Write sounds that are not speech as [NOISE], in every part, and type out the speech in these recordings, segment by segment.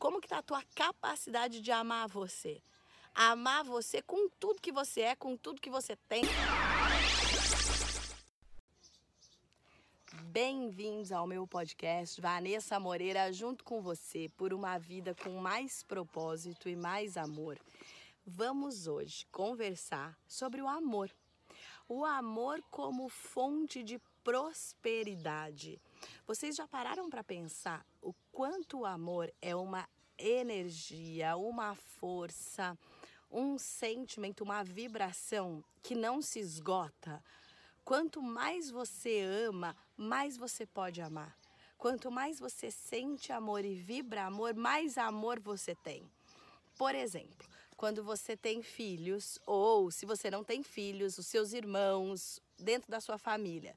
Como que tá a tua capacidade de amar você? Amar você com tudo que você é, com tudo que você tem. Bem-vindos ao meu podcast Vanessa Moreira, junto com você por uma vida com mais propósito e mais amor. Vamos hoje conversar sobre o amor. O amor como fonte de prosperidade. Vocês já pararam para pensar o quanto o amor é uma energia, uma força, um sentimento, uma vibração que não se esgota? Quanto mais você ama, mais você pode amar. Quanto mais você sente amor e vibra amor, mais amor você tem. Por exemplo, quando você tem filhos, ou se você não tem filhos, os seus irmãos, dentro da sua família.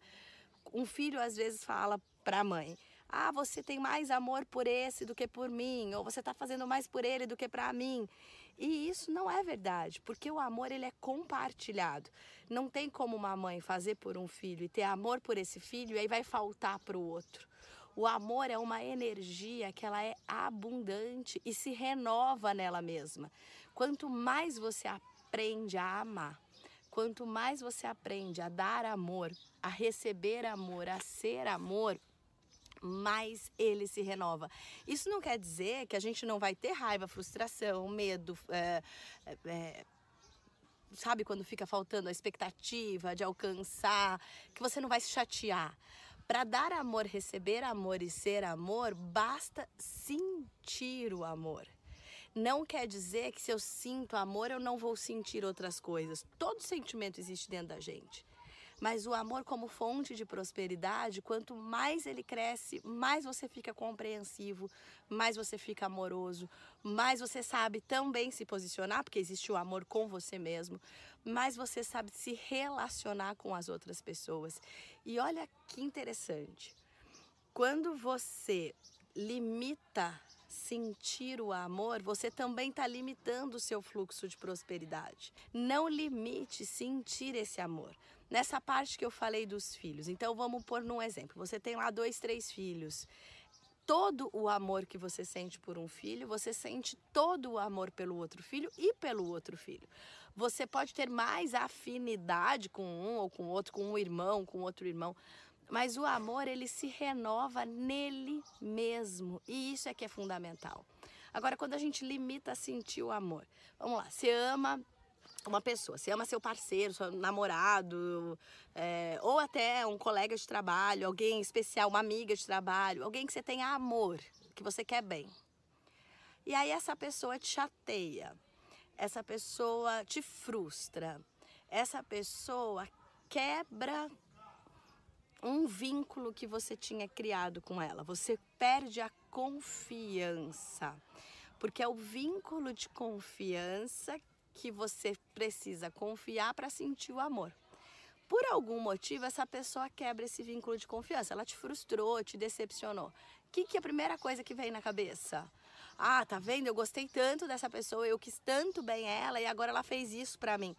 Um filho às vezes fala para a mãe: Ah, você tem mais amor por esse do que por mim, ou você está fazendo mais por ele do que para mim. E isso não é verdade, porque o amor ele é compartilhado. Não tem como uma mãe fazer por um filho e ter amor por esse filho e aí vai faltar para o outro. O amor é uma energia que ela é abundante e se renova nela mesma. Quanto mais você aprende a amar, quanto mais você aprende a dar amor, a receber amor, a ser amor, mais ele se renova. Isso não quer dizer que a gente não vai ter raiva, frustração, medo, é, é, sabe quando fica faltando a expectativa de alcançar, que você não vai se chatear. Para dar amor, receber amor e ser amor, basta sentir o amor. Não quer dizer que se eu sinto amor, eu não vou sentir outras coisas. Todo sentimento existe dentro da gente. Mas o amor como fonte de prosperidade, quanto mais ele cresce, mais você fica compreensivo, mais você fica amoroso, mais você sabe também se posicionar, porque existe o amor com você mesmo, mais você sabe se relacionar com as outras pessoas. E olha que interessante. Quando você limita sentir o amor, você também está limitando o seu fluxo de prosperidade. Não limite sentir esse amor. Nessa parte que eu falei dos filhos, então vamos pôr num exemplo: você tem lá dois, três filhos. Todo o amor que você sente por um filho, você sente todo o amor pelo outro filho e pelo outro filho. Você pode ter mais afinidade com um ou com outro, com um irmão, com outro irmão, mas o amor ele se renova nele mesmo e isso é que é fundamental. Agora, quando a gente limita a sentir o amor, vamos lá, você ama uma pessoa, você ama seu parceiro, seu namorado, é, ou até um colega de trabalho, alguém especial, uma amiga de trabalho, alguém que você tenha amor, que você quer bem. E aí essa pessoa te chateia, essa pessoa te frustra, essa pessoa quebra um vínculo que você tinha criado com ela. Você perde a confiança. Porque é o vínculo de confiança que você precisa confiar para sentir o amor. Por algum motivo, essa pessoa quebra esse vínculo de confiança. Ela te frustrou, te decepcionou. O que, que é a primeira coisa que vem na cabeça? Ah, tá vendo? Eu gostei tanto dessa pessoa, eu quis tanto bem ela e agora ela fez isso para mim.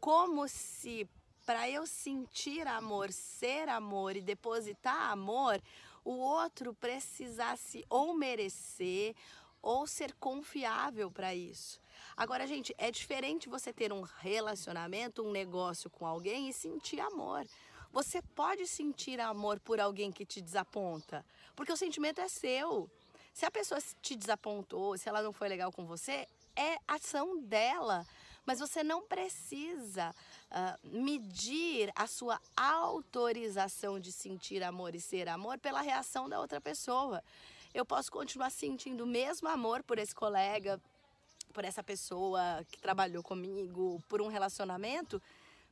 Como se para eu sentir amor, ser amor e depositar amor, o outro precisasse ou merecer ou ser confiável para isso. Agora, gente, é diferente você ter um relacionamento, um negócio com alguém e sentir amor. Você pode sentir amor por alguém que te desaponta, porque o sentimento é seu. Se a pessoa te desapontou, se ela não foi legal com você, é ação dela mas você não precisa uh, medir a sua autorização de sentir amor e ser amor pela reação da outra pessoa. Eu posso continuar sentindo o mesmo amor por esse colega, por essa pessoa que trabalhou comigo, por um relacionamento,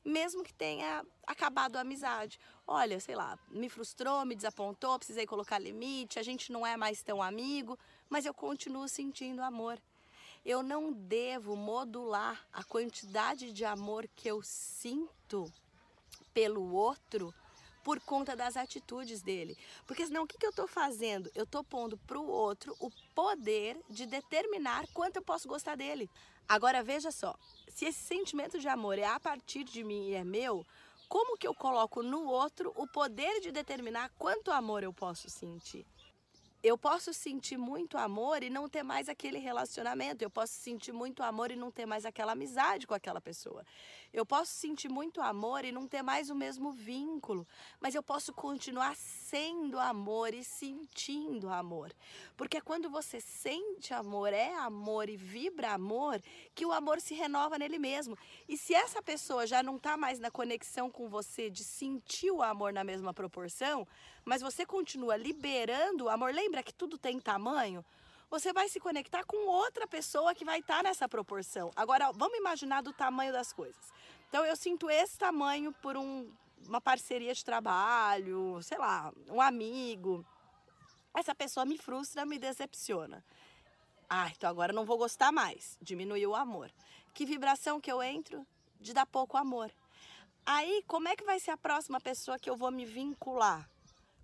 mesmo que tenha acabado a amizade. Olha, sei lá, me frustrou, me desapontou, precisei colocar limite, a gente não é mais tão amigo, mas eu continuo sentindo amor. Eu não devo modular a quantidade de amor que eu sinto pelo outro por conta das atitudes dele. Porque senão o que, que eu estou fazendo? Eu estou pondo para o outro o poder de determinar quanto eu posso gostar dele. Agora veja só, se esse sentimento de amor é a partir de mim e é meu, como que eu coloco no outro o poder de determinar quanto amor eu posso sentir? eu posso sentir muito amor e não ter mais aquele relacionamento. Eu posso sentir muito amor e não ter mais aquela amizade com aquela pessoa. Eu posso sentir muito amor e não ter mais o mesmo vínculo, mas eu posso continuar sendo amor e sentindo amor. Porque quando você sente amor, é amor e vibra amor, que o amor se renova nele mesmo. E se essa pessoa já não está mais na conexão com você de sentir o amor na mesma proporção, mas você continua liberando o amor, lembra que tudo tem tamanho? você vai se conectar com outra pessoa que vai estar nessa proporção. Agora, vamos imaginar do tamanho das coisas. Então, eu sinto esse tamanho por um, uma parceria de trabalho, sei lá, um amigo. Essa pessoa me frustra, me decepciona. Ah, então agora não vou gostar mais. Diminuiu o amor. Que vibração que eu entro? De dar pouco amor. Aí, como é que vai ser a próxima pessoa que eu vou me vincular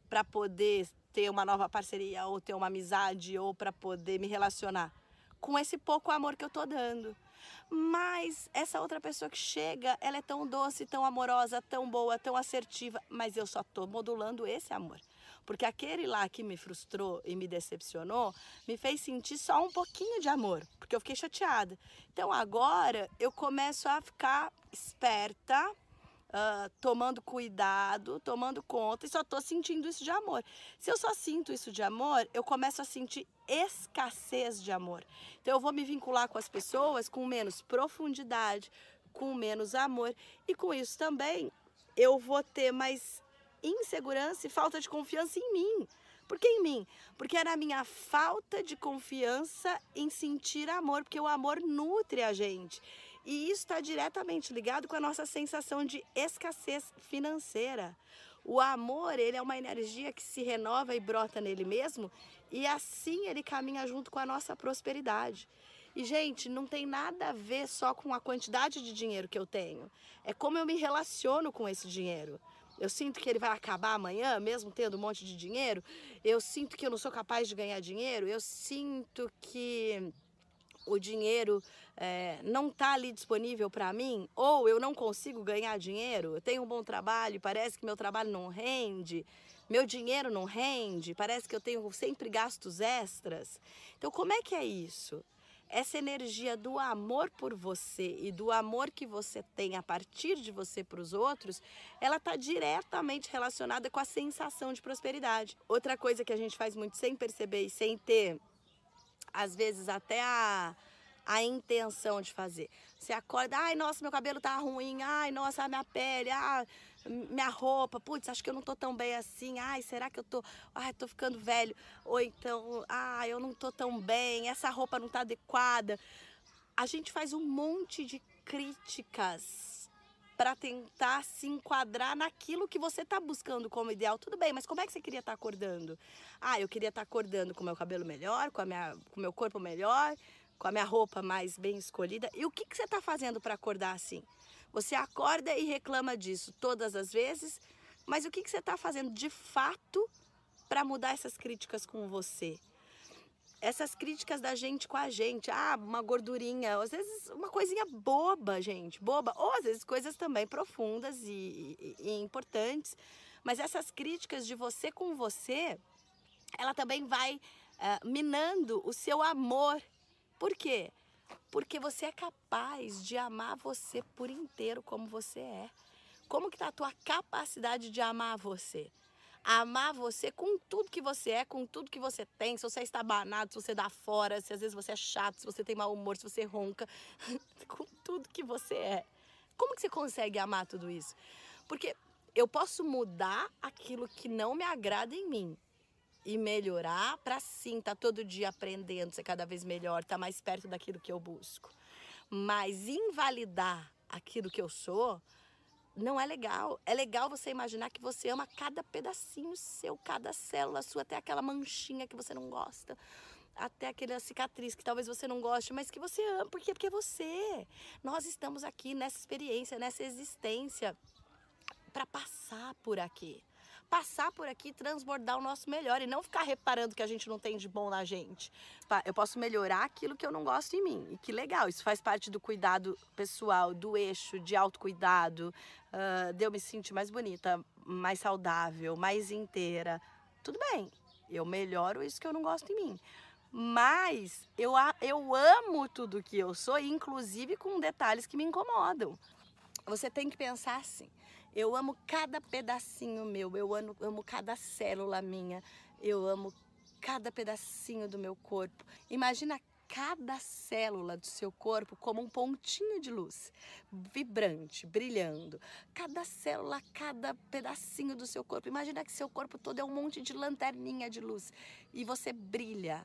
para poder ter uma nova parceria ou ter uma amizade ou para poder me relacionar com esse pouco amor que eu tô dando. Mas essa outra pessoa que chega, ela é tão doce, tão amorosa, tão boa, tão assertiva, mas eu só tô modulando esse amor. Porque aquele lá que me frustrou e me decepcionou, me fez sentir só um pouquinho de amor, porque eu fiquei chateada. Então agora eu começo a ficar esperta, uh, tomando cuidado, tomando conta e só estou sentindo isso de amor. Se eu só sinto isso de amor, eu começo a sentir escassez de amor. Então eu vou me vincular com as pessoas com menos profundidade, com menos amor e com isso também eu vou ter mais insegurança e falta de confiança em mim. Por que em mim? Porque era a minha falta de confiança em sentir amor, porque o amor nutre a gente. E isso está diretamente ligado com a nossa sensação de escassez financeira. O amor, ele é uma energia que se renova e brota nele mesmo, e assim ele caminha junto com a nossa prosperidade. E, gente, não tem nada a ver só com a quantidade de dinheiro que eu tenho. É como eu me relaciono com esse dinheiro. Eu sinto que ele vai acabar amanhã, mesmo tendo um monte de dinheiro. Eu sinto que eu não sou capaz de ganhar dinheiro. Eu sinto que o dinheiro é, não está ali disponível para mim, ou eu não consigo ganhar dinheiro, eu tenho um bom trabalho, parece que meu trabalho não rende, meu dinheiro não rende, parece que eu tenho sempre gastos extras. Então, como é que é isso? Essa energia do amor por você e do amor que você tem a partir de você para os outros, ela está diretamente relacionada com a sensação de prosperidade. Outra coisa que a gente faz muito sem perceber e sem ter às vezes até a, a intenção de fazer. Você acorda, ai, nossa, meu cabelo tá ruim, ai, nossa, minha pele, ah, minha roupa, putz, acho que eu não tô tão bem assim, ai, será que eu tô, ai, tô ficando velho, ou então, ai, eu não tô tão bem, essa roupa não tá adequada. A gente faz um monte de críticas para tentar se enquadrar naquilo que você está buscando como ideal. Tudo bem, mas como é que você queria estar tá acordando? Ah, eu queria estar tá acordando com meu cabelo melhor, com, a minha, com meu corpo melhor, com a minha roupa mais bem escolhida. E o que, que você está fazendo para acordar assim? Você acorda e reclama disso todas as vezes, mas o que, que você está fazendo de fato para mudar essas críticas com você? Essas críticas da gente com a gente. Ah, uma gordurinha, às vezes uma coisinha boba, gente, boba. Ou às vezes coisas também profundas e, e, e importantes. Mas essas críticas de você com você, ela também vai uh, minando o seu amor. Por quê? Porque você é capaz de amar você por inteiro como você é. Como que tá a tua capacidade de amar você? Amar você com tudo que você é, com tudo que você tem. Se você está banado, se você dá fora, se às vezes você é chato, se você tem mau humor, se você ronca, [LAUGHS] com tudo que você é. Como que você consegue amar tudo isso? Porque eu posso mudar aquilo que não me agrada em mim e melhorar para sim tá todo dia aprendendo, ser cada vez melhor, tá mais perto daquilo que eu busco. Mas invalidar aquilo que eu sou, não é legal. É legal você imaginar que você ama cada pedacinho seu, cada célula sua, até aquela manchinha que você não gosta, até aquela cicatriz que talvez você não goste, mas que você ama, porque porque é você. Nós estamos aqui nessa experiência, nessa existência para passar por aqui passar por aqui transbordar o nosso melhor e não ficar reparando que a gente não tem de bom na gente. Eu posso melhorar aquilo que eu não gosto em mim. E que legal, isso faz parte do cuidado pessoal, do eixo de autocuidado, uh, de eu me sentir mais bonita, mais saudável, mais inteira. Tudo bem. Eu melhoro isso que eu não gosto em mim. Mas eu, eu amo tudo que eu sou, inclusive com detalhes que me incomodam. Você tem que pensar assim. Eu amo cada pedacinho meu, eu amo, amo cada célula minha, eu amo cada pedacinho do meu corpo. Imagina cada célula do seu corpo como um pontinho de luz, vibrante, brilhando. Cada célula, cada pedacinho do seu corpo. Imagina que seu corpo todo é um monte de lanterninha de luz e você brilha.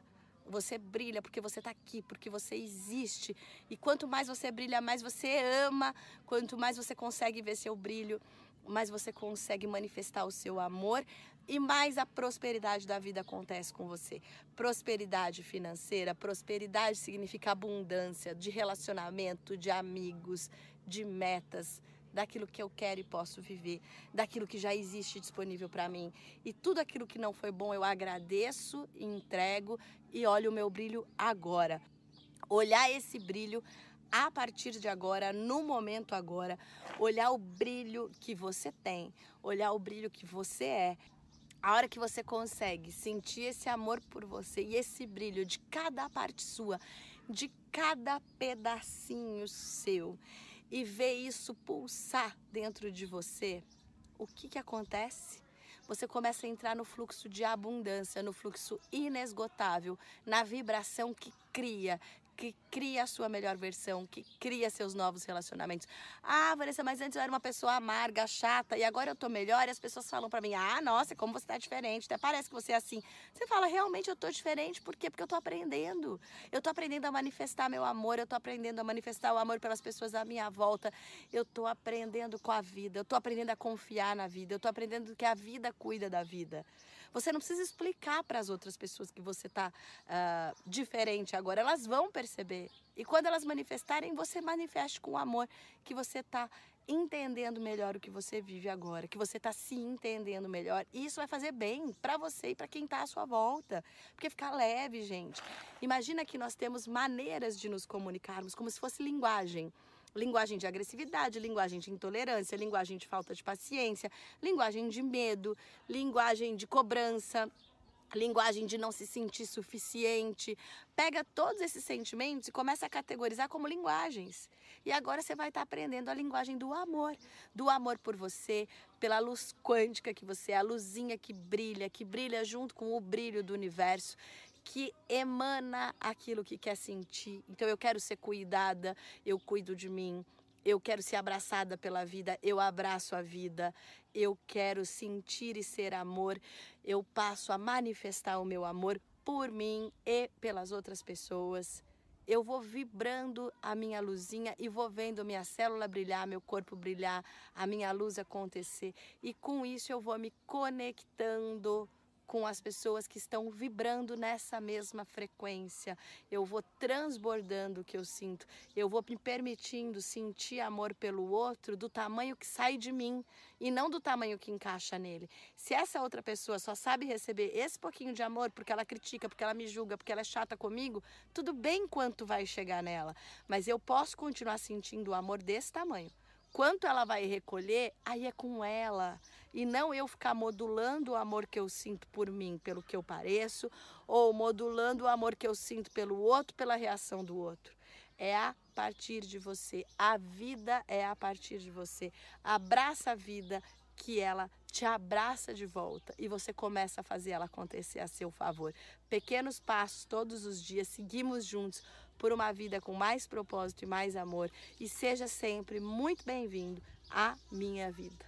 Você brilha porque você está aqui, porque você existe. E quanto mais você brilha, mais você ama. Quanto mais você consegue ver seu brilho, mais você consegue manifestar o seu amor e mais a prosperidade da vida acontece com você. Prosperidade financeira, prosperidade significa abundância de relacionamento, de amigos, de metas, daquilo que eu quero e posso viver, daquilo que já existe disponível para mim. E tudo aquilo que não foi bom eu agradeço, entrego e olho o meu brilho agora. Olhar esse brilho a partir de agora, no momento agora, olhar o brilho que você tem, olhar o brilho que você é. A hora que você consegue sentir esse amor por você e esse brilho de cada parte sua, de cada pedacinho seu, e ver isso pulsar dentro de você, o que, que acontece? Você começa a entrar no fluxo de abundância, no fluxo inesgotável, na vibração que cria, que cria a sua melhor versão, que cria seus novos relacionamentos. Ah, Vanessa, mas antes eu era uma pessoa amarga, chata, e agora eu tô melhor e as pessoas falam para mim: "Ah, nossa, como você tá diferente, até parece que você é assim". Você fala: "Realmente eu tô diferente, por quê? Porque eu tô aprendendo. Eu tô aprendendo a manifestar meu amor, eu tô aprendendo a manifestar o amor pelas pessoas à minha volta. Eu tô aprendendo com a vida, eu tô aprendendo a confiar na vida, eu tô aprendendo que a vida cuida da vida. Você não precisa explicar para as outras pessoas que você está uh, ah, diferente agora. Elas vão perceber. E quando elas manifestarem, você manifeste com amor que você está entendendo melhor o que você vive agora, que você está se entendendo melhor. E isso vai fazer bem para você e para quem está à sua volta. Porque fica leve, gente. Imagina que nós temos maneiras de nos comunicarmos, como se fosse linguagem linguagem de agressividade, linguagem de intolerância, linguagem de falta de paciência, linguagem de medo, linguagem de cobrança, linguagem de não se sentir suficiente. Pega todos esses sentimentos e começa a categorizar como linguagens. E agora você vai estar aprendendo a linguagem do amor, do amor por você, pela luz quântica que você é, a luzinha que brilha, que brilha junto com o brilho do universo que emana aquilo que quer sentir. Então eu quero ser cuidada, eu cuido de mim. Eu quero ser abraçada pela vida, eu abraço a vida. Eu quero sentir e ser amor. Eu passo a manifestar o meu amor por mim e pelas outras pessoas. Eu vou vibrando a minha luzinha e vou vendo minha célula brilhar, meu corpo brilhar, a minha luz acontecer. E com isso eu vou me conectando com as pessoas que estão vibrando nessa mesma frequência. Eu vou transbordando o que eu sinto. Eu vou me permitindo sentir amor pelo outro do tamanho que sai de mim e não do tamanho que encaixa nele. Se essa outra pessoa só sabe receber esse pouquinho de amor porque ela critica, porque ela me julga, porque ela é chata comigo, tudo bem quanto vai chegar nela, mas eu posso continuar sentindo o amor desse tamanho. Quanto ela vai recolher, aí é com ela. E não eu ficar modulando o amor que eu sinto por mim, pelo que eu pareço, ou modulando o amor que eu sinto pelo outro, pela reação do outro. É a partir de você. A vida é a partir de você. Abraça a vida, que ela te abraça de volta e você começa a fazer ela acontecer a seu favor. Pequenos passos todos os dias, seguimos juntos por uma vida com mais propósito e mais amor. E seja sempre muito bem-vindo à minha vida.